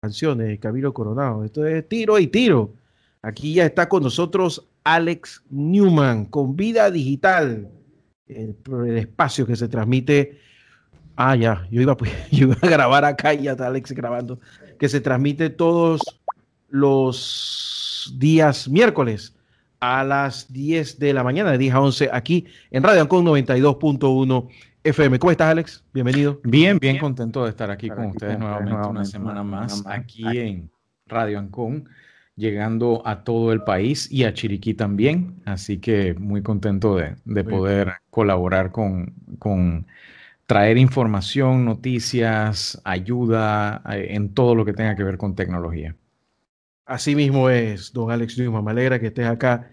canciones de Camilo Coronado. Esto es tiro y tiro. Aquí ya está con nosotros Alex Newman con Vida Digital, el, espacio que se transmite. Ah, ya, yo iba, yo iba a grabar acá y ya está Alex grabando, que se transmite todos los días miércoles a las 10 de la mañana, de 10 a 11, aquí en Radio Ancon 92.1 FM. ¿Cómo estás, Alex? Bienvenido. Bien, bien contento de estar aquí con ustedes nuevamente una semana más aquí en Radio Ancon, llegando a todo el país y a Chiriquí también. Así que muy contento de, poder colaborar con, con traer información, noticias, ayuda eh, en todo lo que tenga que ver con tecnología. Así mismo es, don Alex Newman. Me alegra que estés acá.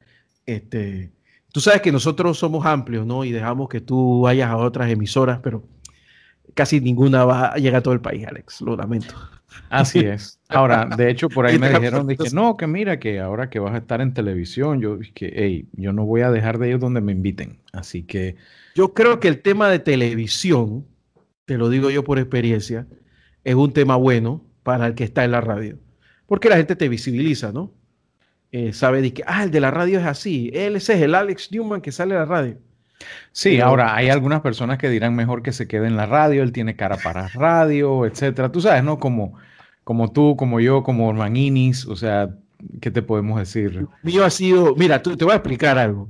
Este, Tú sabes que nosotros somos amplios, ¿no? Y dejamos que tú vayas a otras emisoras, pero casi ninguna va a llegar a todo el país, Alex. Lo lamento. Así es. Ahora, de hecho, por ahí me dijeron, dije, no, que mira, que ahora que vas a estar en televisión, yo dije, hey, yo no voy a dejar de ir donde me inviten. Así que. Yo creo que el tema de televisión, te lo digo yo por experiencia, es un tema bueno para el que está en la radio. Porque la gente te visibiliza, ¿no? Eh, sabe de que, ah, el de la radio es así, él ese es el Alex Newman que sale a la radio. Sí, ahora hay algunas personas que dirán mejor que se quede en la radio, él tiene cara para radio, etcétera. Tú sabes, ¿no? Como, como tú, como yo, como Ormaninis, o sea, ¿qué te podemos decir? Mío ha sido, mira, tú, te voy a explicar algo.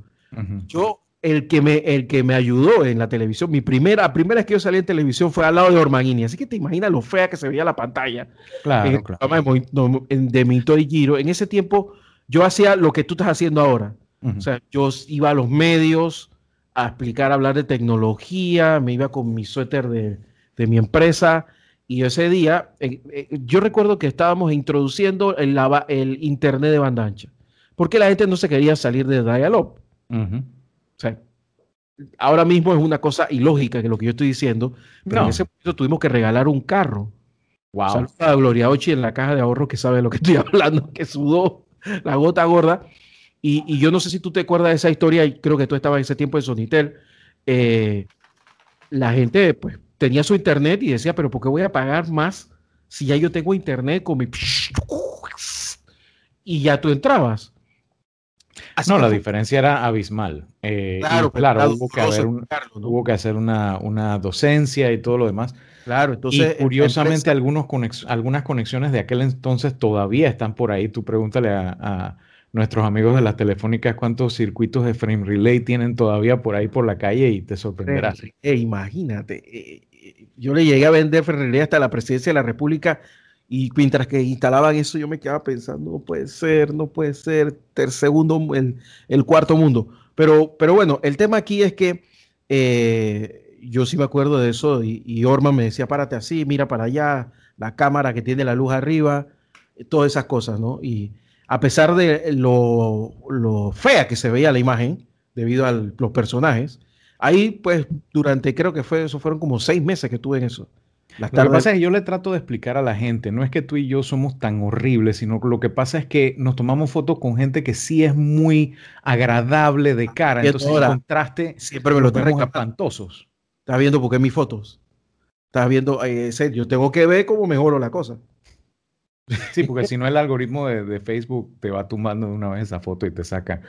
Yo, el que, me, el que me ayudó en la televisión, mi primera, primera vez que yo salí en televisión fue al lado de Ormanini, así que te imaginas lo fea que se veía la pantalla. Claro, claro. De, de y Giro. En ese tiempo yo hacía lo que tú estás haciendo ahora. O sea, yo iba a los medios a explicar, a hablar de tecnología, me iba con mi suéter de, mi empresa. Y ese día, eh, eh, yo recuerdo que estábamos introduciendo el, el Internet de banda ancha, porque la gente no se quería salir de Dial-Up. O sea, ahora mismo es una cosa ilógica que lo que yo estoy diciendo, pero en ese momento tuvimos que regalar un carro. Wow. Saludos a Gloria Ochi en la caja de ahorro que sabe de lo que estoy hablando, que sudó la gota gorda. Y, yo no sé si tú te acuerdas de esa historia, y creo que tú estabas en ese tiempo en Sonitel. Eh, la gente pues tenía su internet y decía, pero ¿por qué voy a pagar más si ya yo tengo internet con mi... Y ya tú entrabas. no, la diferencia era abismal. Eh, claro, claro hubo, que hubo, que hacer una, una, docencia y todo lo demás. Claro, entonces. Y curiosamente, algunos algunas conexiones de aquel entonces todavía están por ahí. Tú pregúntale a, nuestros amigos de las telefónicas cuántos circuitos de frame relay tienen todavía por ahí por la calle y te sorprenderás. Eh, imagínate, eh, eh, yo le llegué a vender frame relay hasta la presidencia de la República y mientras que instalaban eso, yo me quedaba pensando, no puede ser, no puede ser, el segundo, el, el cuarto mundo. Pero, pero bueno, el tema aquí es que yo sí me acuerdo de eso y, y, Orman me decía, párate así, mira para allá, la cámara que tiene la luz arriba, todas esas cosas, ¿no? Y a pesar de lo, fea que se veía la imagen debido a los personajes, ahí pues durante, creo que fue, eso fueron como seis meses que estuve en eso. lo que pasa es que yo le trato de explicar a la gente, no es que tú y yo somos tan horribles, sino que lo que pasa es que nos tomamos fotos con gente que sí es muy agradable de cara, entonces el contraste siempre me lo tenemos espantosos. Estás viendo porque mis fotos. Estás viendo, eh, yo tengo que ver cómo mejoro la cosa. Sí, porque si no el algoritmo de, Facebook te va tumbando de una vez esa foto y te saca.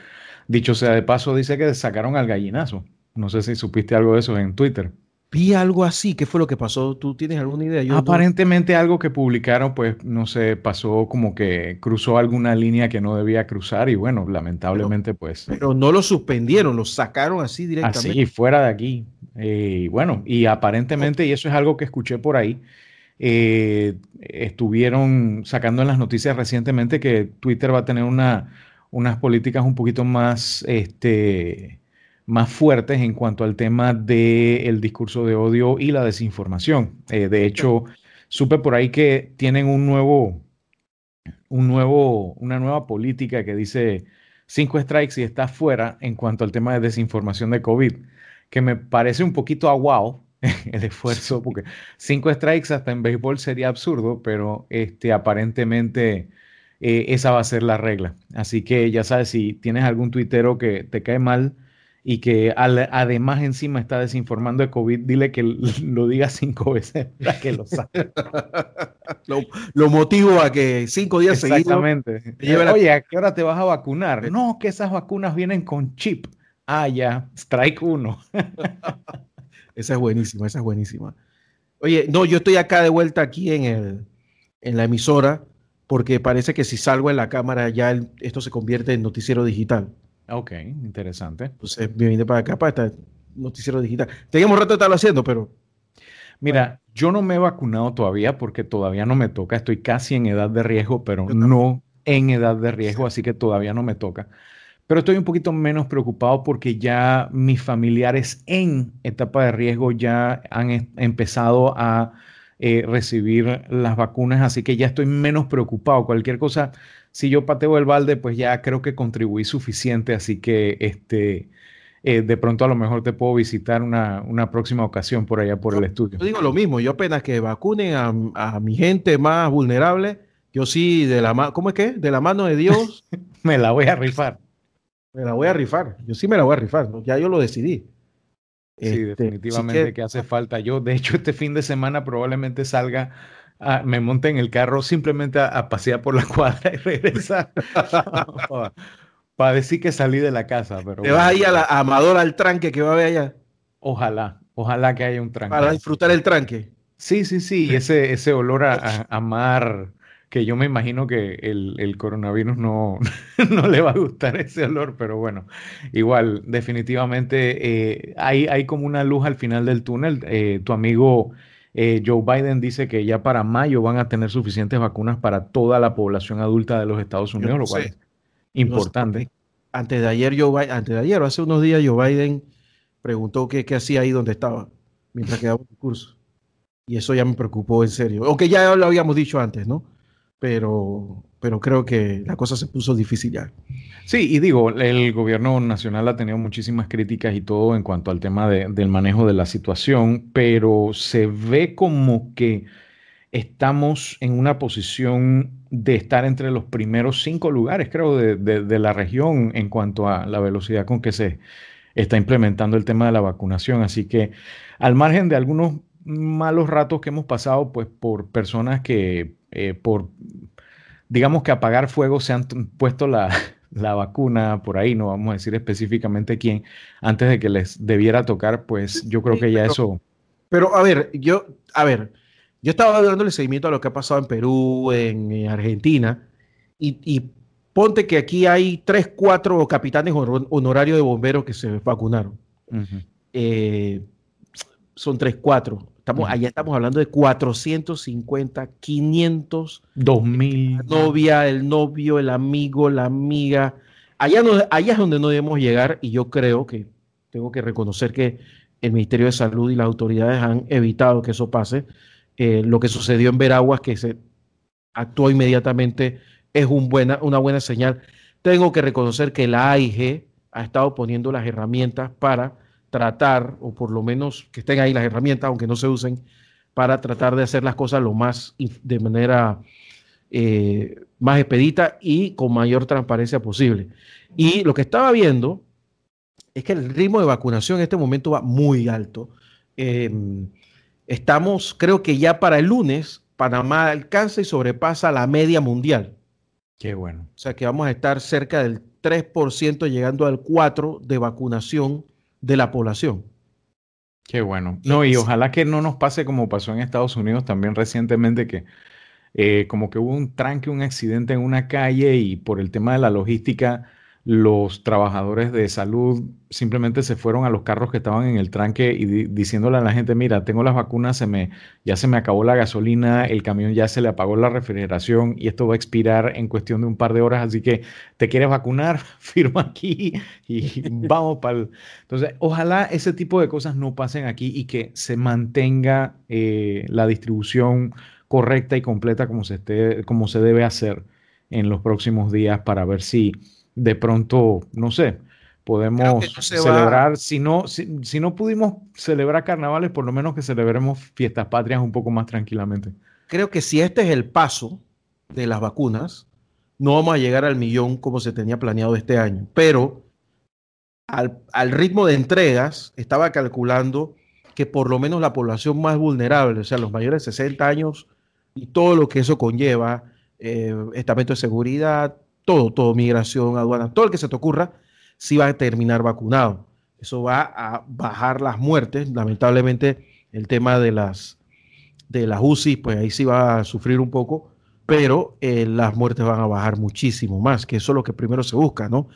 Dicho sea de paso, dice que sacaron al gallinazo. No sé si supiste algo de eso en Twitter. Vi algo así, ¿qué fue lo que pasó? ¿Tú tienes alguna idea? Aparentemente algo que publicaron, pues no sé, pasó como que cruzó alguna línea que no debía cruzar y bueno, lamentablemente pues... Pero no lo suspendieron, lo sacaron así directamente. Así, fuera de aquí. Eh, bueno, y aparentemente, y eso es algo que escuché por ahí, eh, estuvieron sacando en las noticias recientemente que Twitter va a tener una, unas políticas un poquito más, este, más fuertes en cuanto al tema del discurso de odio y la desinformación. Eh, de hecho, supe por ahí que tienen un nuevo, un nuevo, una nueva política que dice cinco strikes y está fuera en cuanto al tema de desinformación de COVID que me parece un poquito aguado el esfuerzo, porque cinco strikes hasta en béisbol sería absurdo, pero este, aparentemente eh, esa va a ser la regla. Así que ya sabes, si tienes algún tuitero que te cae mal y que además encima está desinformando de COVID, dile que lo diga cinco veces para que lo sabe. lo, motivo a que cinco días Exactamente. seguidos. Oye, ¿a qué hora te vas a vacunar? No, que esas vacunas vienen con chip. Ah, ya, strike uno. esa es buenísima, esa es buenísima. Oye, no, yo estoy acá de vuelta aquí en, el, en la emisora porque parece que si salgo en la cámara ya esto se convierte en noticiero digital. Ok, interesante. Entonces me vine para acá para este noticiero digital. Teníamos rato de estarlo haciendo, pero... Mira, yo no me he vacunado todavía porque todavía no me toca. Estoy casi en edad de riesgo, pero no en edad de riesgo, así que todavía no me toca. Pero estoy un poquito menos preocupado porque ya mis familiares en etapa de riesgo ya han empezado a eh, recibir las vacunas, así que ya estoy menos preocupado. Cualquier cosa si yo pateo el balde, pues ya creo que contribuí suficiente, así que este, eh, de pronto a lo mejor te puedo visitar una, una próxima ocasión por allá por el estudio. Yo digo lo mismo, yo apenas que vacunen a, a mi gente más vulnerable, yo sí, de la mano, ¿cómo es que? De la mano de Dios. me la voy a rifar. Me la voy a rifar, yo sí me la voy a rifar, ya yo lo decidí. Sí, este, definitivamente que hace falta. Yo, de hecho, este fin de semana probablemente salga me monte en el carro simplemente a, pasear por la cuadra y regresar. para decir que salí de la casa. Pero ¿Te vas ahí a la Amador al tranque que va a haber allá? Ojalá, ojalá que haya un tranque. Para disfrutar el tranque. Sí, sí, sí, ese, ese olor a, mar, que yo me imagino que el, coronavirus no, no, le va a gustar ese olor, pero bueno, igual, definitivamente eh, hay, hay como una luz al final del túnel. Eh, tu amigo eh, Joe Biden dice que ya para mayo van a tener suficientes vacunas para toda la población adulta de los Estados Unidos, lo cual es importante. antes de ayer, Joe Biden, antes de ayer o hace unos días, Joe Biden preguntó qué, hacía ahí donde estaba mientras quedaba el curso. Y eso ya me preocupó en serio. Aunque ya lo habíamos dicho antes, ¿no? Pero, pero creo que la cosa se puso difícil ya. Sí, y digo, el gobierno nacional ha tenido muchísimas críticas y todo en cuanto al tema del manejo de la situación, pero se ve como que estamos en una posición de estar entre los primeros cinco lugares, creo, de, la región en cuanto a la velocidad con que se está implementando el tema de la vacunación. Así que al margen de algunos malos ratos que hemos pasado, pues por personas que eh, por, digamos que apagar fuego se han puesto la, la vacuna por ahí, no vamos a decir específicamente quién, antes de que les debiera tocar, pues yo creo que ya eso. Pero a ver, yo, a ver, yo estaba dándole seguimiento a lo que ha pasado en Perú, en, Argentina, y, ponte que aquí hay tres, cuatro capitanes honorarios de bomberos que se vacunaron. Eh, son tres, cuatro. Estamos, allá estamos hablando de 450, 500. 2000. La novia, el novio, el amigo, la amiga. Allá, no, allá es donde no debemos llegar y yo creo que tengo que reconocer que el Ministerio de Salud y las autoridades han evitado que eso pase. Eh, lo que sucedió en Veraguas, que se actuó inmediatamente, es un buena, una buena señal. Tengo que reconocer que la AIG ha estado poniendo las herramientas para tratar, o por lo menos que estén ahí las herramientas, aunque no se usen, para tratar de hacer las cosas lo más, de manera eh, más expedita y con mayor transparencia posible. Y lo que estaba viendo es que el ritmo de vacunación en este momento va muy alto. Em, estamos, creo que ya para el lunes, Panamá alcanza y sobrepasa la media mundial. Qué bueno. O sea que vamos a estar cerca del 3%, llegando al 4% de vacunación de la población. Qué bueno. No, y ojalá que no nos pase como pasó en Estados Unidos también recientemente, que eh, como que hubo un tranque, un accidente en una calle y por el tema de la logística los trabajadores de salud simplemente se fueron a los carros que estaban en el tranque y diciéndole a la gente, mira, tengo las vacunas, se me, ya se me acabó la gasolina, el camión ya se le apagó la refrigeración y esto va a expirar en cuestión de un par de horas, así que te quieres vacunar, firma aquí y vamos para el... Entonces, ojalá ese tipo de cosas no pasen aquí y que se mantenga eh, la distribución correcta y completa como se, esté, como se debe hacer en los próximos días para ver si de pronto, no sé, podemos celebrar, si no, si, no pudimos celebrar carnavales, por lo menos que celebremos fiestas patrias un poco más tranquilamente. Creo que si este es el paso de las vacunas, no vamos a llegar al millón como se tenía planeado este año, pero al, al, ritmo de entregas, estaba calculando que por lo menos la población más vulnerable, o sea, los mayores de 60 años y todo lo que eso conlleva, eh, estamento de seguridad, todo, todo, migración, aduana, todo el que se te ocurra, sí va a terminar vacunado. Eso va a bajar las muertes. Lamentablemente, el tema de las, de las UCI, pues ahí sí va a sufrir un poco, pero eh, las muertes van a bajar muchísimo más, que eso es lo que primero se busca, ¿no?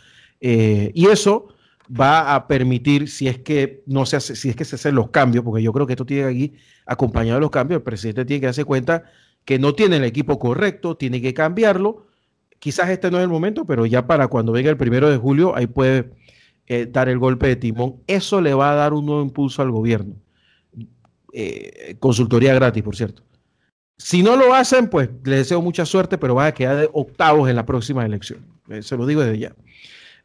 Eh, y eso va a permitir, si es que no se hace, si es que se hacen los cambios, porque yo creo que esto tiene aquí acompañado de los cambios, el presidente tiene que darse cuenta que no tiene el equipo correcto, tiene que cambiarlo. Quizás este no es el momento, pero ya para cuando venga el primero de julio, ahí puede eh, dar el golpe de timón. Eso le va a dar un nuevo impulso al gobierno. Eh, consultoría gratis, por cierto. Si no lo hacen, pues le deseo mucha suerte, pero va a quedar de octavos en la próxima elección. Eh, se lo digo desde ya.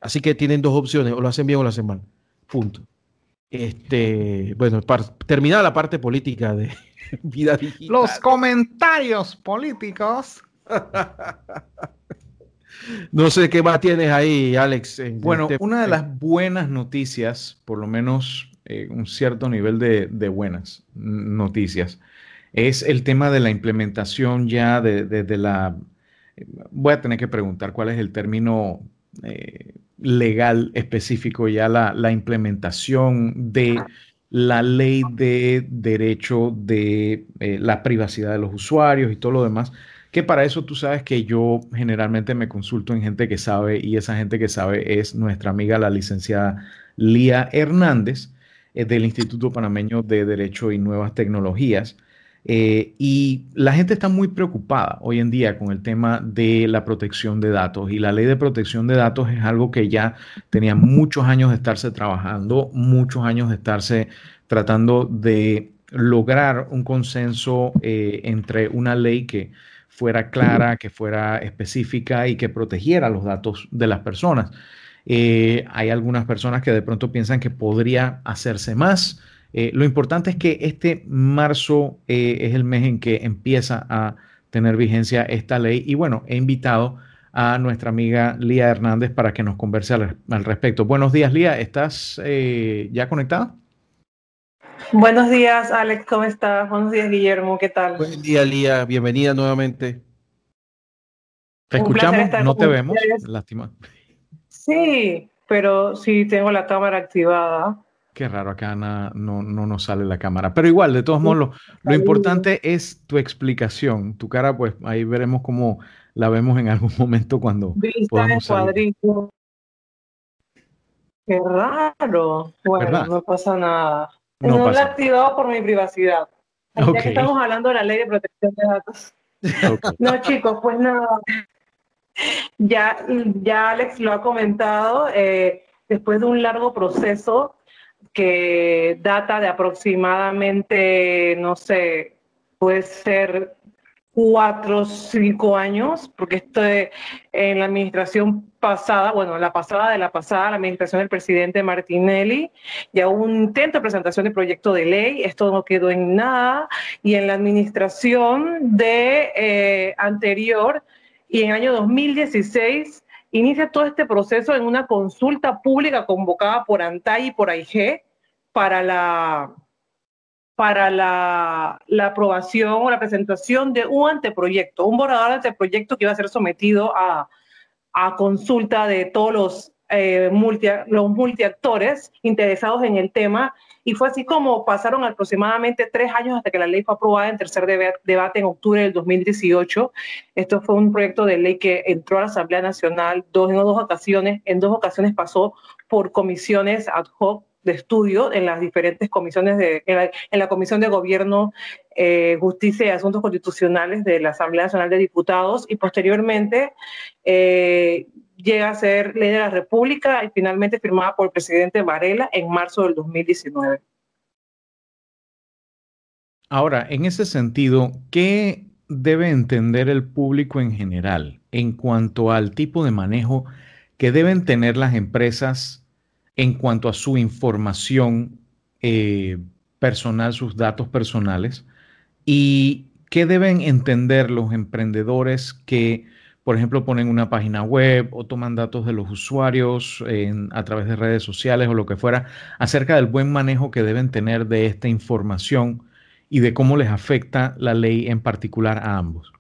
Así que tienen dos opciones, o lo hacen bien o lo hacen mal. Punto. Este, bueno, terminada la parte política de vida digital. Los comentarios políticos. no sé qué más tienes ahí, Alex. bueno, una de las buenas noticias, por lo menos eh, un cierto nivel de, buenas noticias, es el tema de la implementación ya de, la... Voy a tener que preguntar cuál es el término eh, legal específico, ya la, implementación de la ley de derecho de eh, la privacidad de los usuarios y todo lo demás, que para eso tú sabes que yo generalmente me consulto en gente que sabe y esa gente que sabe es nuestra amiga la licenciada Lía Hernández eh, del Instituto Panameño de Derecho y Nuevas Tecnologías. Eh, y la gente está muy preocupada hoy en día con el tema de la protección de datos y la ley de protección de datos es algo que ya tenía muchos años de estarse trabajando, muchos años de estarse tratando de lograr un consenso eh, entre una ley que fuera clara, que fuera específica y que protegiera los datos de las personas. Eh, hay algunas personas que de pronto piensan que podría hacerse más. Eh, lo importante es que este marzo eh, es el mes en que empieza a tener vigencia esta ley y bueno, he invitado a nuestra amiga Lía Hernández para que nos converse al, respecto. Buenos días, Lía, ¿estás ya conectada? Buenos días, Alex, ¿cómo estás? Buenos días, Guillermo, ¿qué tal? Buen día, Lía, bienvenida nuevamente. Te escuchamos, no te vemos, lástima. Sí, pero sí tengo la cámara activada. Qué raro, acá no, no, nos sale la cámara. Pero igual, de todos modos, lo, importante es tu explicación. Tu cara, pues ahí veremos cómo la vemos en algún momento cuando podamos salir. Qué raro. Bueno, no pasa nada. No, lo he activado por mi privacidad. Ya que estamos hablando de la ley de protección de datos. No, chicos, pues nada. Ya, ya Alex lo ha comentado. Eh, después de un largo proceso que data de aproximadamente, no sé, puede ser cuatro cinco años, porque esto en la administración pasada, bueno, la pasada de la pasada, la administración del presidente Martinelli, ya hubo un intento de presentación de proyecto de ley, esto no quedó en nada, y en la administración de eh, anterior, y en el año 2016 inicia todo este proceso en una consulta pública convocada por ANTAI y por AIG para la, para la, aprobación o la presentación de un anteproyecto, un borrador de anteproyecto que iba a ser sometido a, consulta de todos los, eh, multi, los multiactores interesados en el tema y fue así como pasaron aproximadamente tres años hasta que la ley fue aprobada en tercer debate en octubre del 2018. Esto fue un proyecto de ley que entró a la Asamblea Nacional dos, en dos ocasiones. En dos ocasiones pasó por comisiones ad hoc de estudio en las diferentes comisiones de, en la, Comisión de Gobierno, eh, Justicia y Asuntos Constitucionales de la Asamblea Nacional de Diputados y posteriormente eh, llega a ser ley de la República y finalmente firmada por el presidente Varela en marzo del 2019. Ahora, en ese sentido, ¿qué debe entender el público en general en cuanto al tipo de manejo que deben tener las empresas en cuanto a su información eh, personal, sus datos personales? ¿Y qué deben entender los emprendedores que por ejemplo, ponen una página web o toman datos de los usuarios a través de redes sociales o lo que fuera, acerca del buen manejo que deben tener de esta información y de cómo les afecta la ley en particular a ambos.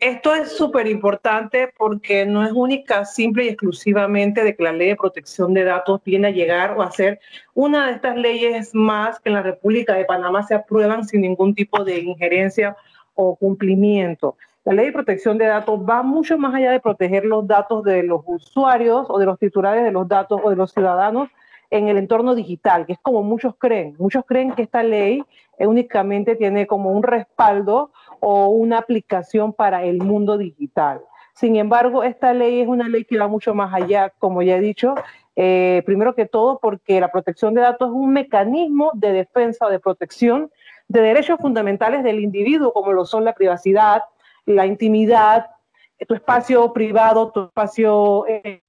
Esto es súper importante porque no es única, simple y exclusivamente de que la ley de protección de datos viene a llegar o a ser una de estas leyes más que en la República de Panamá se aprueban sin ningún tipo de injerencia o cumplimiento. La ley de protección de datos va mucho más allá de proteger los datos de los usuarios o de los titulares de los datos o de los ciudadanos en el entorno digital, que es como muchos creen. Muchos creen que esta ley únicamente tiene como un respaldo o una aplicación para el mundo digital. Sin embargo, esta ley es una ley que va mucho más allá, como ya he dicho, eh, primero que todo porque la protección de datos es un mecanismo de defensa o de protección de derechos fundamentales del individuo, como lo son la privacidad, la intimidad, tu espacio privado, tu espacio eh,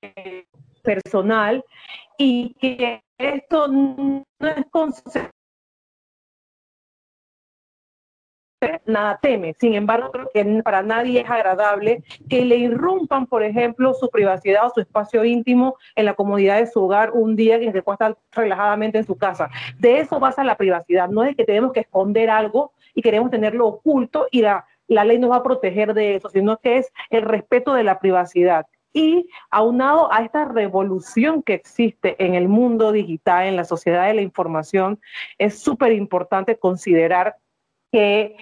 personal, y que esto no es nada teme. Sin embargo, creo que para nadie es agradable que le irrumpan, por ejemplo, su privacidad o su espacio íntimo en la comodidad de su hogar un día que se pueda estar relajadamente en su casa. De eso basa la privacidad. No es que tenemos que esconder algo y queremos tenerlo oculto y la, la ley nos va a proteger de eso, sino que es el respeto de la privacidad. Y aunado a esta revolución que existe en el mundo digital, en la sociedad de la información, es súper importante considerar que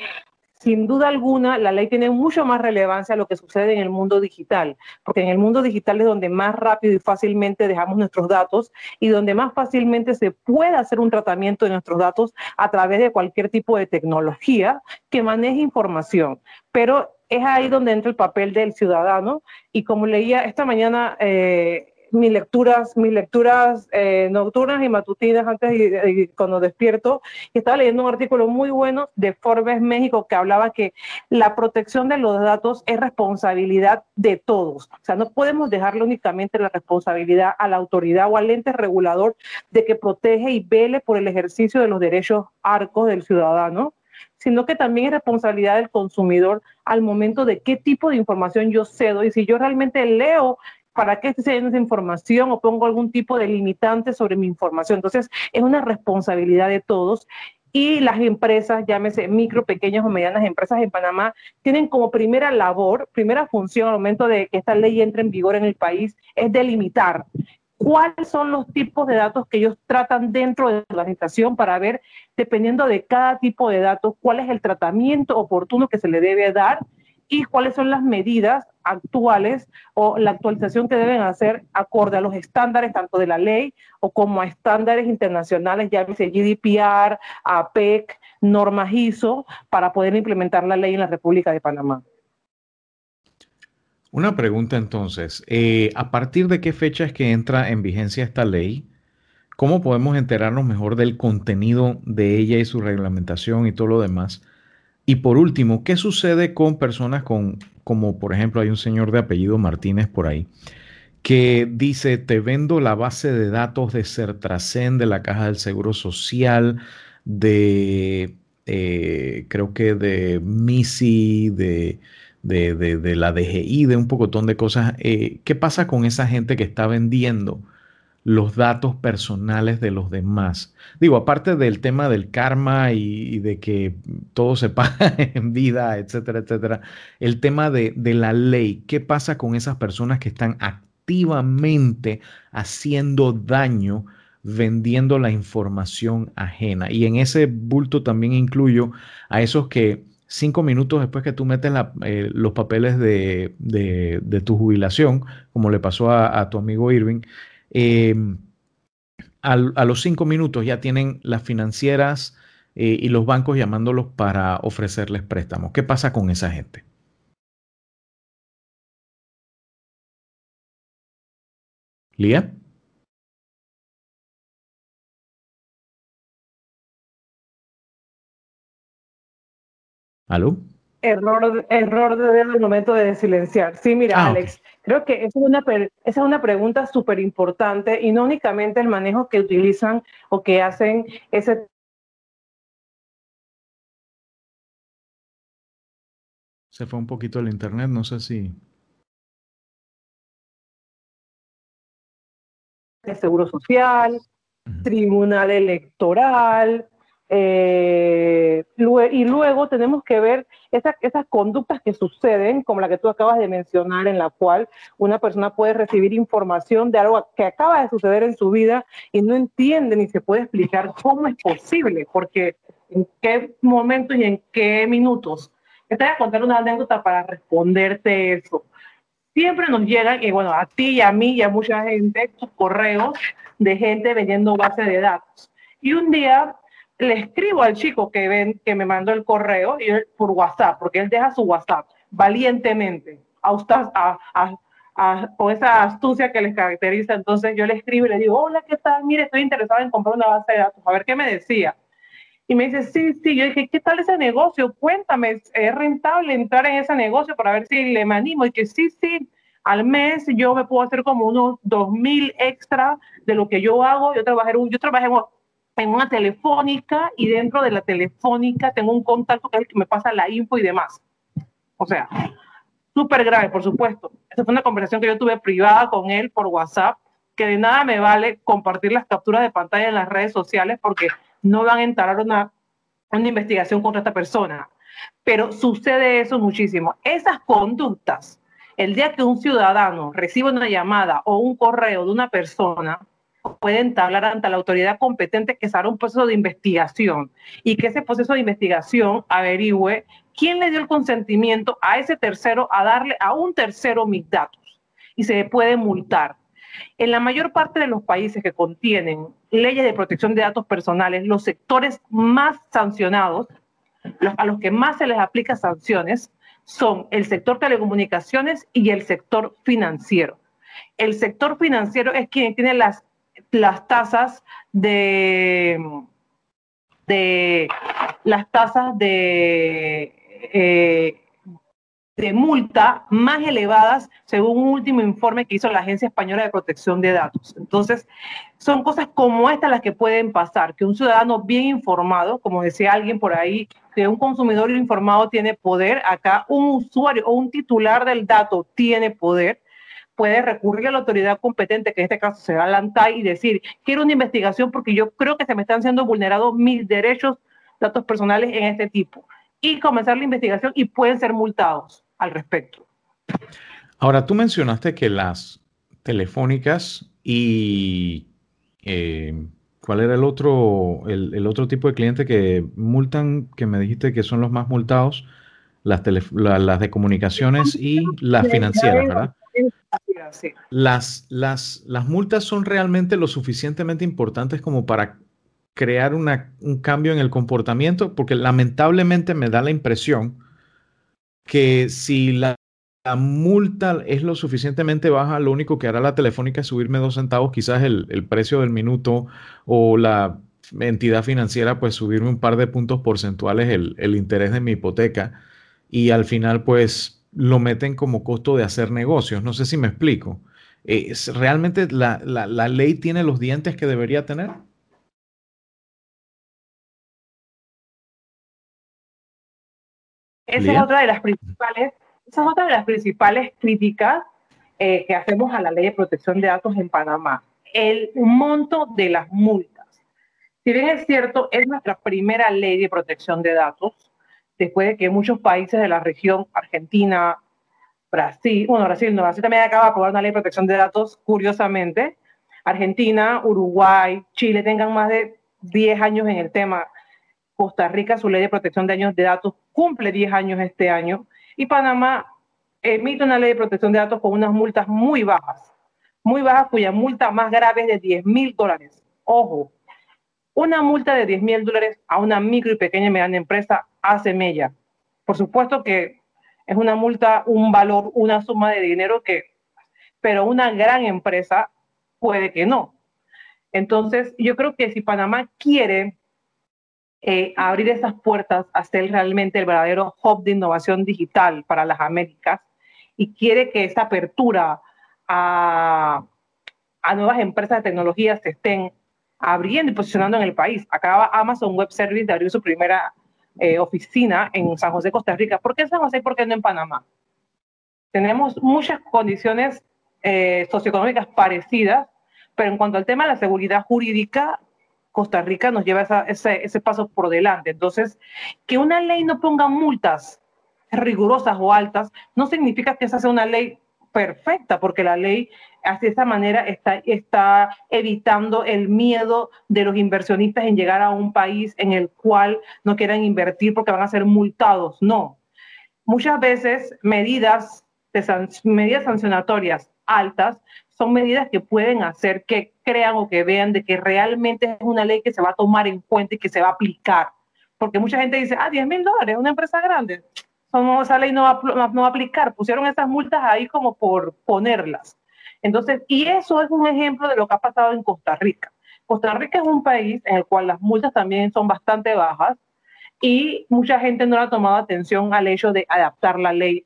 sin duda alguna la ley tiene mucho más relevancia a lo que sucede en el mundo digital, porque en el mundo digital es donde más rápido y fácilmente dejamos nuestros datos y donde más fácilmente se puede hacer un tratamiento de nuestros datos a través de cualquier tipo de tecnología que maneje información. Pero es ahí donde entra el papel del ciudadano y como leía esta mañana... Eh, mis lecturas, mis lecturas eh, nocturnas y matutinas antes y, cuando despierto. Estaba leyendo un artículo muy bueno de Forbes México que hablaba que la protección de los datos es responsabilidad de todos. O sea, no podemos dejarle únicamente la responsabilidad a la autoridad o al ente regulador de que protege y vele por el ejercicio de los derechos arcos del ciudadano sino que también es responsabilidad del consumidor al momento de qué tipo de información yo cedo y si yo realmente leo para qué se esa información o pongo algún tipo de limitante sobre mi información. Entonces, es una responsabilidad de todos y las empresas, llámese micro, pequeñas o medianas empresas en Panamá, tienen como primera labor, primera función al momento de que esta ley entre en vigor en el país, es delimitar cuáles son los tipos de datos que ellos tratan dentro de la organización para ver, dependiendo de cada tipo de datos, cuál es el tratamiento oportuno que se le debe dar y cuáles son las medidas actuales o la actualización que deben hacer acorde a los estándares tanto de la ley o como a estándares internacionales, ya llámese GDPR, APEC, normas ISO, para poder implementar la ley en la República de Panamá. Una pregunta entonces, eh, ¿a partir de qué fecha es que entra en vigencia esta ley? ¿Cómo podemos enterarnos mejor del contenido de ella y su reglamentación y todo lo demás? Y por último, ¿qué sucede con personas con, como por ejemplo hay un señor de apellido Martínez por ahí, que dice, te vendo la base de datos de Certracen, de la Caja del Seguro Social, de, eh, creo que de MISI, de, de, la DGI, de un pocotón de cosas. Eh, ¿Qué pasa con esa gente que está vendiendo? Los datos personales de los demás. Digo, aparte del tema del karma y, de que todo se paga en vida, etcétera, etcétera, el tema de, de, la ley, ¿qué pasa con esas personas que están activamente haciendo daño? vendiendo la información ajena. Y en ese bulto también incluyo a esos que cinco minutos después que tú metes eh, los papeles de, de, tu jubilación, como le pasó a, a tu amigo Irving, Em, a los cinco minutos ya tienen las financieras eh, y los bancos llamándolos para ofrecerles préstamos. ¿Qué pasa con esa gente? Lía. ¿Aló? Error, error el momento de silenciar. Sí, mira, ah, Alex, creo que esa es una, esa es una pregunta súper importante y no únicamente el manejo que utilizan o que hacen ese Se fue un poquito el internet, no sé si. El Seguro Social, Tribunal Electoral, eh, y luego tenemos que ver esas, esas conductas que suceden, como la que tú acabas de mencionar, en la cual una persona puede recibir información de algo que acaba de suceder en su vida y no entiende ni se puede explicar cómo es posible, porque en qué momentos y en qué minutos. Te voy a contar una anécdota para responderte eso. Siempre nos llegan, y bueno, a ti y a mí y a mucha gente, correos de gente vendiendo base de datos. Y un día le escribo al chico que, ven, que me mandó el correo y por WhatsApp, porque él deja su WhatsApp valientemente, a, a, a, a, con esa astucia que les caracteriza. Entonces yo le escribo y le digo, hola, ¿qué tal? Mire, estoy interesado en comprar una base de datos, a ver qué me decía. Y me dice, sí, sí, yo dije, ¿qué tal ese negocio? Cuéntame, ¿es rentable entrar en ese negocio para ver si le me animo? Y que sí, sí, al mes yo me puedo hacer como unos dos mil extra de lo que yo hago. Yo trabajé, yo trabajé en una telefónica y dentro de la telefónica tengo un contacto que es el que me pasa la info y demás. O sea, súper grave, por supuesto. Esa fue una conversación que yo tuve privada con él por WhatsApp, que de nada me vale compartir las capturas de pantalla en las redes sociales porque no van a entrar una, una investigación contra esta persona. Pero sucede eso muchísimo. Esas conductas, el día que un ciudadano recibe una llamada o un correo de una persona, pueden hablar ante la autoridad competente que se hará un proceso de investigación y que ese proceso de investigación averigüe quién le dio el consentimiento a ese tercero a darle a un tercero mis datos y se puede multar. En la mayor parte de los países que contienen leyes de protección de datos personales, los sectores más sancionados, a los que más se les aplica sanciones, son el sector telecomunicaciones y el sector financiero. El sector financiero es quien tiene las las tasas de, de las tasas de, eh, de multa más elevadas según un último informe que hizo la Agencia Española de Protección de Datos. Entonces, son cosas como estas las que pueden pasar, que un ciudadano bien informado, como decía alguien por ahí, que un consumidor informado tiene poder, acá un usuario o un titular del dato tiene poder, puede recurrir a la autoridad competente, que en este caso será la ANTAI, y decir, quiero una investigación porque yo creo que se me están siendo vulnerados mis derechos, datos personales en este tipo. Y comenzar la investigación y pueden ser multados al respecto. Ahora, tú mencionaste que las telefónicas y... Eh, ¿Cuál era el otro, el, otro tipo de cliente que multan, que me dijiste que son los más multados? Las, las de comunicaciones y las financieras, ¿verdad? Las, multas son realmente lo suficientemente importantes como para crear un cambio en el comportamiento, porque lamentablemente me da la impresión que si la, multa es lo suficientemente baja, lo único que hará la telefónica es subirme dos centavos, quizás el, precio del minuto o la entidad financiera, pues subirme un par de puntos porcentuales el interés de mi hipoteca. Y al final, pues lo meten como costo de hacer negocios. No sé si me explico. ¿Es, ¿Realmente la, ley tiene los dientes que debería tener? Esa es otra de las principales, esa es otra de las principales críticas eh, que hacemos a la ley de protección de datos en Panamá. El monto de las multas. Si bien es cierto, es nuestra primera ley de protección de datos, después de que muchos países de la región, Argentina, Brasil, bueno, Brasil, no, Brasil también acaba de aprobar una ley de protección de datos, curiosamente, Argentina, Uruguay, Chile tengan más de 10 años en el tema. Costa Rica, su ley de protección de años de datos cumple 10 años este año. Y Panamá emite una ley de protección de datos con unas multas muy bajas, muy bajas, cuya multa más grave es de 10 mil dólares. Ojo, una multa de 10 mil dólares a una micro y pequeña y mediana empresa hace mella. Por supuesto que es una multa, un valor, una suma de dinero que, pero una gran empresa puede que no. Entonces, yo creo que si Panamá quiere eh, abrir esas puertas a ser realmente el verdadero hub de innovación digital para las Américas y quiere que esa apertura a, a nuevas empresas de tecnología se estén abriendo y posicionando en el país. Acaba Amazon Web Service de abrir su primera eh, oficina en San José, Costa Rica. ¿Por qué San José y por qué no en Panamá? Tenemos muchas condiciones eh, socioeconómicas parecidas, pero en cuanto al tema de la seguridad jurídica, Costa Rica nos lleva ese, ese paso por delante. Entonces, que una ley no ponga multas rigurosas o altas no significa que esa sea una ley perfecta, porque la ley de esa manera está, está evitando el miedo de los inversionistas en llegar a un país en el cual no quieran invertir porque van a ser multados. No. Muchas veces medidas, de medidas sancionatorias altas son medidas que pueden hacer que crean o que vean de que realmente es una ley que se va a tomar en cuenta y que se va a aplicar. Porque mucha gente dice, ah, 10 mil dólares, una empresa grande. esa ley no va, no va a aplicar. Pusieron esas multas ahí como por ponerlas. Entonces, y eso es un ejemplo de lo que ha pasado en Costa Rica. Costa Rica es un país en el cual las multas también son bastante bajas y mucha gente no ha tomado atención al hecho de adaptar la ley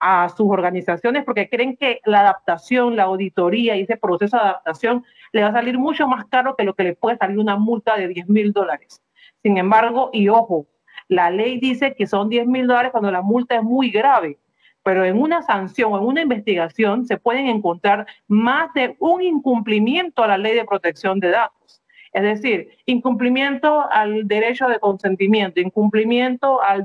a sus organizaciones porque creen que la adaptación, la auditoría y ese proceso de adaptación le va a salir mucho más caro que lo que le puede salir una multa de 10 mil dólares. Sin embargo, y ojo, la ley dice que son 10 mil dólares cuando la multa es muy grave, pero en una sanción o en una investigación se pueden encontrar más de un incumplimiento a la ley de protección de datos. Es decir, incumplimiento al derecho de consentimiento, incumplimiento al,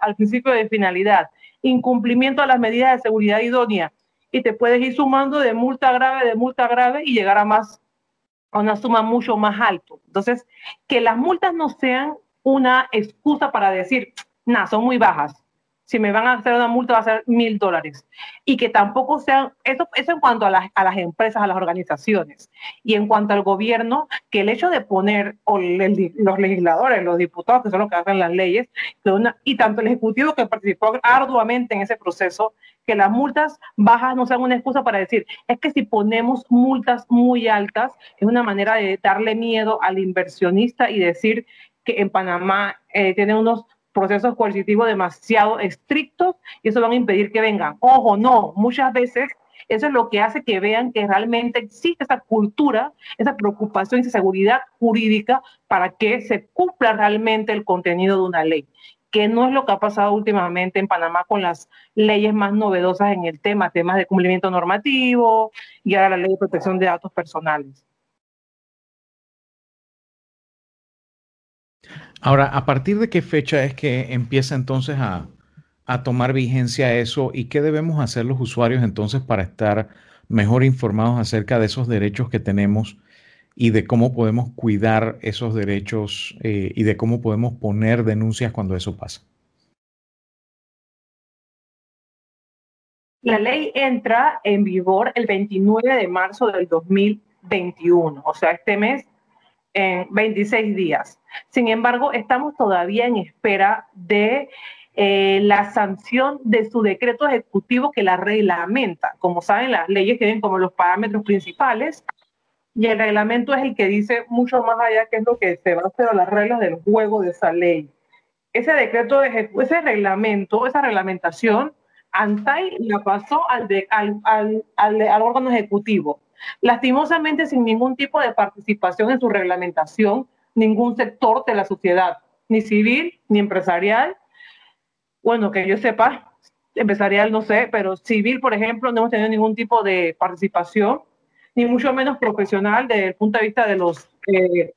al, principio de finalidad, incumplimiento a las medidas de seguridad idónea y te puedes ir sumando de multa grave, de multa grave y llegar a más a una suma mucho más alto. Entonces, que las multas no sean una excusa para decir, nada, son muy bajas si me van a hacer una multa va a ser mil dólares. Y que tampoco sean, eso, eso en cuanto a las, a las, empresas, a las organizaciones. Y en cuanto al gobierno, que el hecho de poner, o los legisladores, los diputados, que son los que hacen las leyes, y tanto el Ejecutivo que participó arduamente en ese proceso, que las multas bajas no sean una excusa para decir, es que si ponemos multas muy altas, es una manera de darle miedo al inversionista y decir que en Panamá eh, tiene unos procesos coercitivos demasiado estrictos y eso van a impedir que vengan. Ojo, no, muchas veces eso es lo que hace que vean que realmente existe esa cultura, esa preocupación, esa seguridad jurídica para que se cumpla realmente el contenido de una ley, que no es lo que ha pasado últimamente en Panamá con las leyes más novedosas en el tema, temas de cumplimiento normativo y ahora la ley de protección de datos personales. Ahora, ¿a partir de qué fecha es que empieza entonces a, tomar vigencia eso y qué debemos hacer los usuarios entonces para estar mejor informados acerca de esos derechos que tenemos y de cómo podemos cuidar esos derechos eh, y de cómo podemos poner denuncias cuando eso pasa? La ley entra en vigor el 29 de marzo del 2021, o sea, este mes en 26 días. Sin embargo, estamos todavía en espera de eh, la sanción de su decreto ejecutivo que la reglamenta. Como saben, las leyes tienen como los parámetros principales y el reglamento es el que dice mucho más allá qué es lo que se va a hacer a las reglas del juego de esa ley. Ese decreto, ese reglamento, esa reglamentación, ANTAI la pasó al, al, al órgano ejecutivo lastimosamente sin ningún tipo de participación en su reglamentación, ningún sector de la sociedad, ni civil ni empresarial. Bueno, que yo sepa, empresarial no sé, pero civil, por ejemplo, no hemos tenido ningún tipo de participación, ni mucho menos profesional desde el punto de vista de los eh,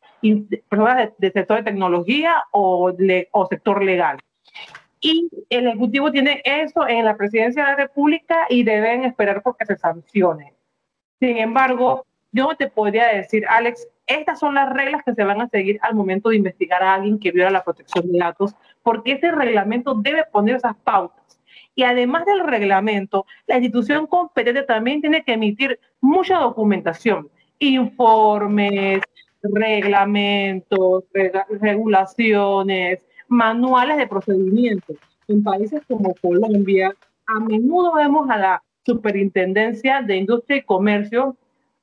personas del sector de tecnología o, o sector legal. Y el Ejecutivo tiene eso en la Presidencia de la República y deben esperar porque se sancione. Sin embargo, yo no te podría decir, Alex, estas son las reglas que se van a seguir al momento de investigar a alguien que viola la protección de datos, porque ese reglamento debe poner esas pautas. Y además del reglamento, la institución competente también tiene que emitir mucha documentación, informes, reglamentos, regulaciones, manuales de procedimientos. En países como Colombia, a menudo vemos a la Superintendencia de Industria y Comercio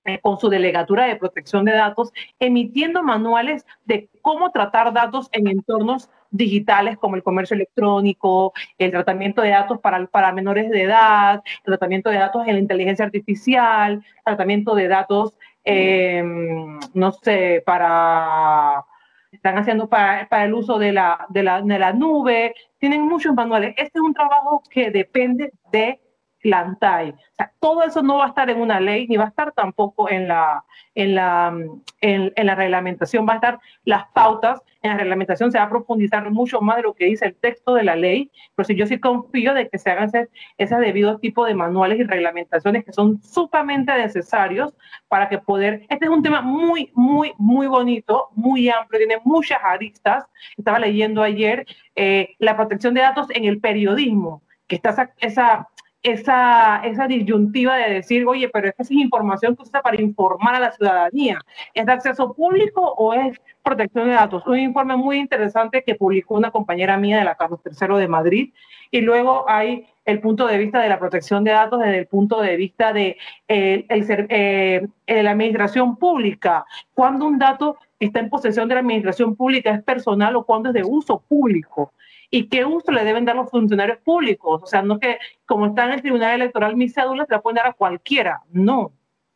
eh, con su delegatura de protección de datos, emitiendo manuales de cómo tratar datos en entornos digitales como el comercio electrónico, el tratamiento de datos para, para menores de edad, tratamiento de datos en la inteligencia artificial, tratamiento de datos, em, no sé, para están haciendo para, para el uso de la, de, la, de la nube, tienen muchos manuales. Este es un trabajo que depende de Plantay. O sea, todo eso no va a estar en una ley, ni va a estar tampoco en la, en la, en, la reglamentación, va a estar las pautas. En la reglamentación se va a profundizar mucho más de lo que dice el texto de la ley, pero si yo sí confío de que se hagan ese, ese debido tipo de manuales y reglamentaciones que son sumamente necesarios para que poder... Este es un tema muy, muy, muy bonito, muy amplio, tiene muchas aristas. Estaba leyendo ayer eh, la protección de datos en el periodismo que está esa, esa, esa, esa disyuntiva de decir, oye, pero es que es información que usa para informar a la ciudadanía. ¿Es de acceso público o es protección de datos? Un informe muy interesante que publicó una compañera mía de la Carlos III de Madrid. Y luego hay el punto de vista de la protección de datos desde el punto de vista de eh, el, eh, la administración pública. Cuando un dato está en posesión de la administración pública es personal o cuando es de uso público y qué uso le deben dar los funcionarios públicos. O sea, no que como está en el Tribunal Electoral mi cédula se la pueden dar a cualquiera, no,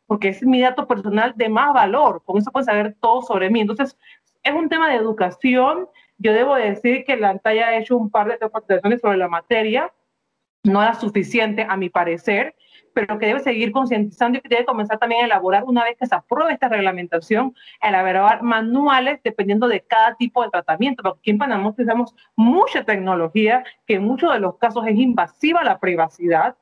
porque es mi dato personal de más valor, con eso pueden saber todo sobre mí. Entonces, es un tema de educación. Yo debo decir que la ANTAI ha hecho un par de capacitaciones sobre la materia, no era suficiente a mi parecer, pero que debe seguir concientizando y que debe comenzar también a elaborar, una vez que se apruebe esta reglamentación, a elaborar manuales dependiendo de cada tipo de tratamiento, porque aquí en Panamá utilizamos mucha tecnología que en muchos de los casos es invasiva a la privacidad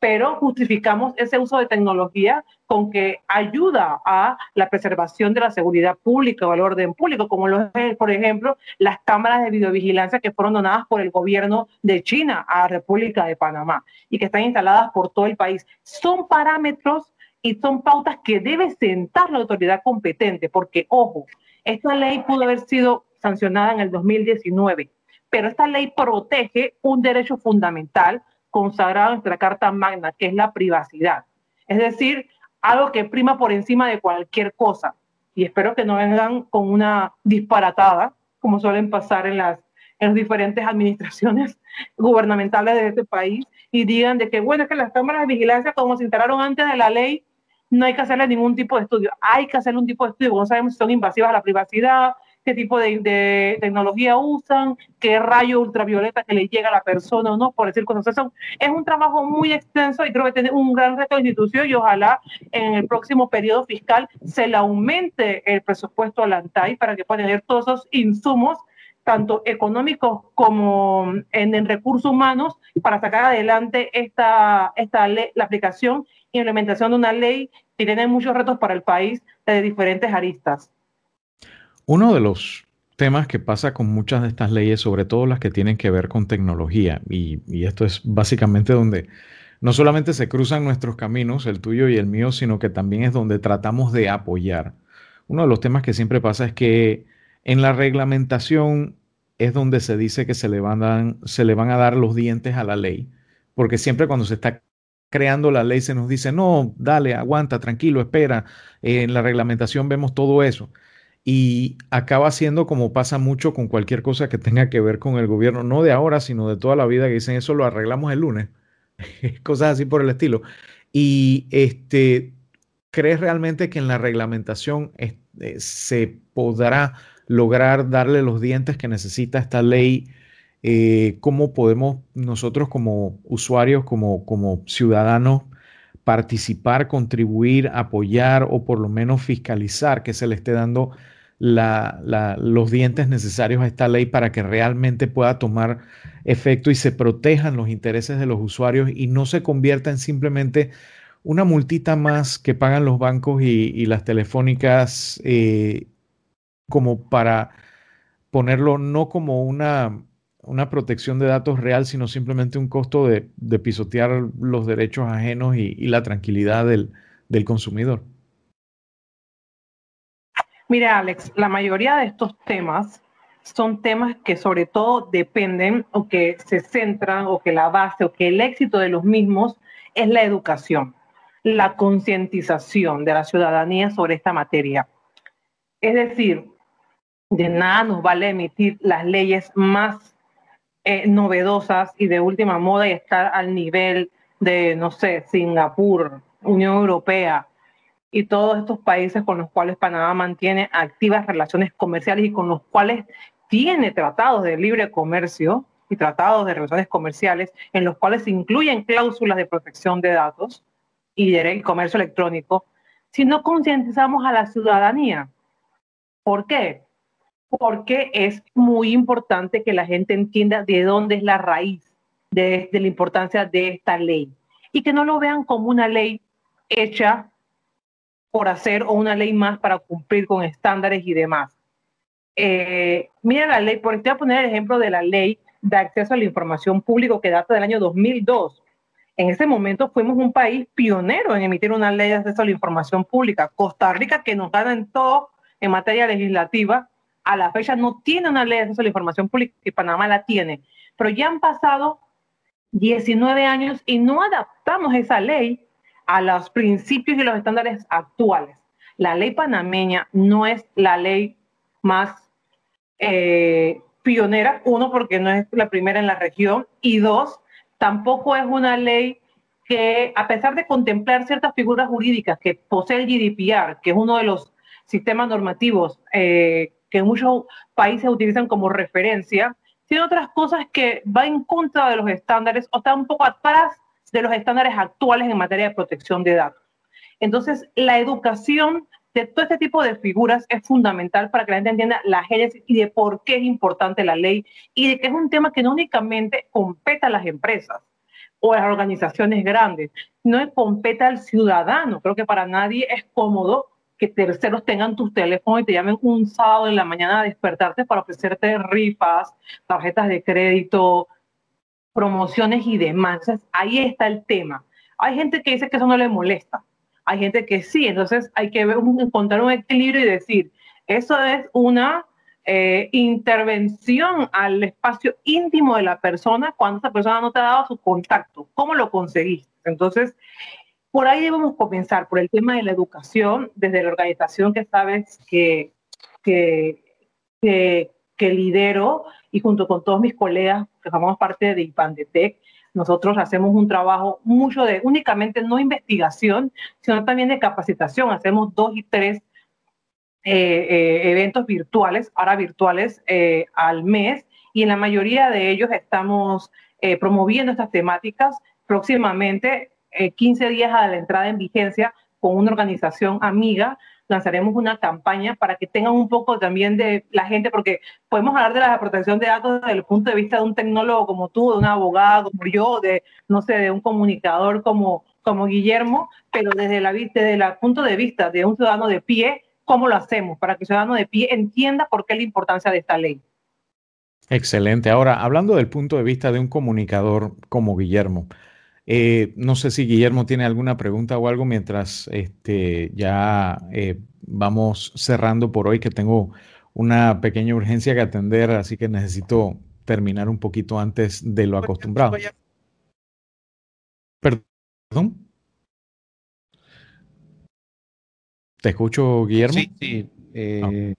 pero justificamos ese uso de tecnología con que ayuda a la preservación de la seguridad pública o el orden público, como lo es, por ejemplo, las cámaras de videovigilancia que fueron donadas por el gobierno de China a la República de Panamá y que están instaladas por todo el país. Son parámetros y son pautas que debe sentar la autoridad competente, porque, ojo, esta ley pudo haber sido sancionada en el 2019, pero esta ley protege un derecho fundamental consagrado en nuestra Carta Magna, que es la privacidad. Es decir, algo que prima por encima de cualquier cosa. Y espero que no vengan con una disparatada, como suelen pasar en las, en las diferentes administraciones gubernamentales de este país, y digan de que, bueno, es que las cámaras de vigilancia, como se instalaron antes de la ley, no hay que hacerle ningún tipo de estudio. Hay que hacerle un tipo de estudio, no sabemos si son invasivas a la privacidad, qué tipo de, tecnología usan, qué rayo ultravioleta que le llega a la persona o no, por decir cosas. Es un trabajo muy extenso y creo que tiene un gran reto de institución y ojalá en el próximo periodo fiscal se le aumente el presupuesto a la ANTAI para que puedan tener todos esos insumos tanto económicos como en, recursos humanos, para sacar adelante esta, esta ley, la aplicación e implementación de una ley que tiene muchos retos para el país de diferentes aristas. Uno de los temas que pasa con muchas de estas leyes, sobre todo las que tienen que ver con tecnología, y, esto es básicamente donde no solamente se cruzan nuestros caminos, el tuyo y el mío, sino que también es donde tratamos de apoyar. Uno de los temas que siempre pasa es que en la reglamentación es donde se dice que se le van a, dar los dientes a la ley, porque siempre cuando se está creando la ley se nos dice, no, dale, aguanta, tranquilo, espera, en la reglamentación vemos todo eso y acaba siendo como pasa mucho con cualquier cosa que tenga que ver con el gobierno, no de ahora, sino de toda la vida, que dicen eso lo arreglamos el lunes, cosas así por el estilo. Y este, ¿crees realmente que en la reglamentación eh, se podrá lograr darle los dientes que necesita esta ley? Eh, ¿Cómo podemos nosotros como usuarios, como, como ciudadanos, participar, contribuir, apoyar o por lo menos fiscalizar que se le esté dando los dientes necesarios a esta ley para que realmente pueda tomar efecto y se protejan los intereses de los usuarios y no se convierta en simplemente una multita más que pagan los bancos y, las telefónicas eh, como para ponerlo no como una, una protección de datos real, sino simplemente un costo de, pisotear los derechos ajenos y, la tranquilidad del consumidor. Mira, Alex, la mayoría de estos temas son temas que sobre todo dependen o que se centran o que la base o que el éxito de los mismos es la educación, la concientización de la ciudadanía sobre esta materia. Es decir, de nada nos vale emitir las leyes más eh, novedosas y de última moda y estar al nivel de, no sé, Singapur, Unión Europea, y todos estos países con los cuales Panamá mantiene activas relaciones comerciales y con los cuales tiene tratados de libre comercio y tratados de relaciones comerciales en los cuales se incluyen cláusulas de protección de datos y de comercio electrónico, si no concientizamos a la ciudadanía. ¿Por qué? Porque es muy importante que la gente entienda de dónde es la raíz de, de la importancia de esta ley y que no lo vean como una ley hecha por hacer o una ley más para cumplir con estándares y demás. Eh, mira la ley, por voy a poner el ejemplo de la ley de acceso a la información pública que data del año 2002. En ese momento fuimos un país pionero en emitir una ley de acceso a la información pública. Costa Rica, que nos gana en todo en materia legislativa, a la fecha no tiene una ley de acceso a la información pública y Panamá la tiene. Pero ya han pasado 19 años y no adaptamos esa ley a los principios y los estándares actuales. La ley panameña no es la ley más eh, pionera, uno, porque no es la primera en la región, y dos, tampoco es una ley que, a pesar de contemplar ciertas figuras jurídicas que posee el GDPR, que es uno de los sistemas normativos eh, que muchos países utilizan como referencia, tiene otras cosas que va en contra de los estándares o está un poco atrás de los estándares actuales en materia de protección de datos. Entonces, la educación de todo este tipo de figuras es fundamental para que la gente entienda la génesis y de por qué es importante la ley y de que es un tema que no únicamente compete a las empresas o a las organizaciones grandes, no compete al ciudadano. Creo que para nadie es cómodo que terceros tengan tus teléfonos y te llamen un sábado en la mañana a despertarte para ofrecerte rifas, tarjetas de crédito, promociones y demás. ahí está el tema. Hay gente que dice que eso no le molesta, hay gente que sí, entonces hay que encontrar un equilibrio y decir, eso es una eh, intervención al espacio íntimo de la persona cuando esa persona no te ha dado su contacto. ¿Cómo lo conseguiste? Entonces, por ahí debemos comenzar, por el tema de la educación, desde la organización que sabes que, que, que, que lidero y junto con todos mis colegas que formamos parte de IPANDETEC, nosotros hacemos un trabajo mucho de únicamente no investigación, sino también de capacitación. Hacemos dos y tres eh, eh, eventos virtuales, ahora virtuales eh, al mes, y en la mayoría de ellos estamos promoviendo estas temáticas. Próximamente, 15 días a la entrada en vigencia, con una organización amiga lanzaremos una campaña para que tengan un poco también de la gente, porque podemos hablar de la protección de datos desde el punto de vista de un tecnólogo como tú, de un abogado como yo, de, no sé, de un comunicador como, como Guillermo, pero desde, la, desde el punto de vista de un ciudadano de pie, ¿cómo lo hacemos? Para que el ciudadano de pie entienda por qué la importancia de esta ley. Excelente. Ahora, hablando del punto de vista de un comunicador como Guillermo, eh, no sé si Guillermo tiene alguna pregunta o algo mientras este, ya eh, vamos cerrando por hoy, que tengo una pequeña urgencia que atender, así que necesito terminar un poquito antes de lo acostumbrado. Perdón. ¿Te escucho, Guillermo? Sí, sí. Eh,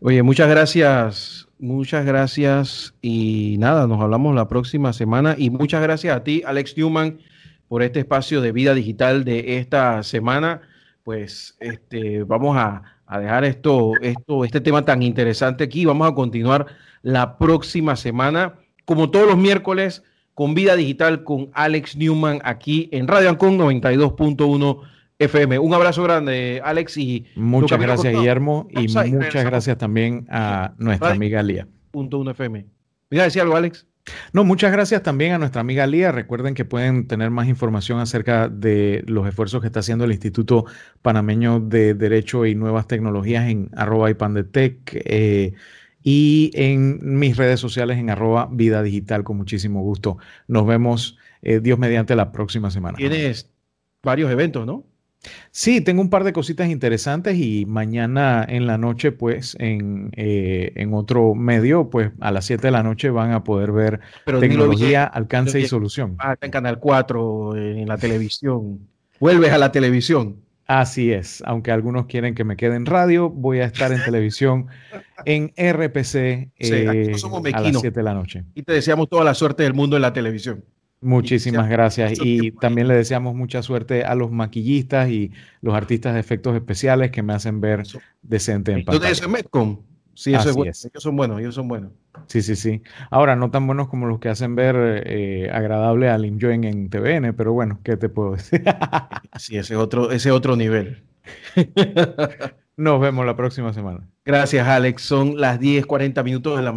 oye, muchas gracias, Muchas gracias y nada, nos hablamos la próxima semana y muchas gracias a ti, Alex Newman, por este espacio de vida digital de esta semana. Pues este, vamos a, dejar esto, esto, este tema tan interesante aquí. Vamos a continuar la próxima semana, como todos los miércoles, con vida digital con Alex Newman aquí en Radio Ancon 92.1 FM. Un abrazo grande, Alex. Y muchas gracias, Guillermo. Y muchas gracias también a nuestra amiga Lía. Punto uno FM. ¿Me decir algo, Alex? No, muchas gracias también a nuestra amiga Lía. Recuerden que pueden tener más información acerca de los esfuerzos que está haciendo el Instituto Panameño de Derecho y Nuevas Tecnologías en arroba ipandetec eh, y en mis redes sociales en arroba vida digital con muchísimo gusto. Nos vemos, eh, Dios mediante, la próxima semana. Tienes varios eventos, ¿no? Sí, tengo un par de cositas interesantes y mañana en la noche, pues en, eh, en otro medio, pues a las 7 de la noche van a poder ver tecnología, alcance y solución. Ah, en Canal 4, en la televisión. Vuelves a la televisión. Así es, aunque algunos quieren que me quede en radio, voy a estar en televisión en RPC eh, a las 7 de la noche. Y te deseamos toda la suerte del mundo en la televisión. Muchísimas gracias. Y también le deseamos mucha suerte a los maquillistas y los artistas de efectos especiales que me hacen ver decente en pantalla. Sí, eso es bueno. Ellos son buenos, ellos son buenos. Sí, sí, sí. Ahora, no tan buenos como los que hacen ver eh, agradable a Lim Joen en TVN, pero bueno, ¿qué te puedo decir? sí, ese otro, ese otro nivel. Nos vemos la próxima semana. Gracias, Alex. Son las 10:40 minutos de la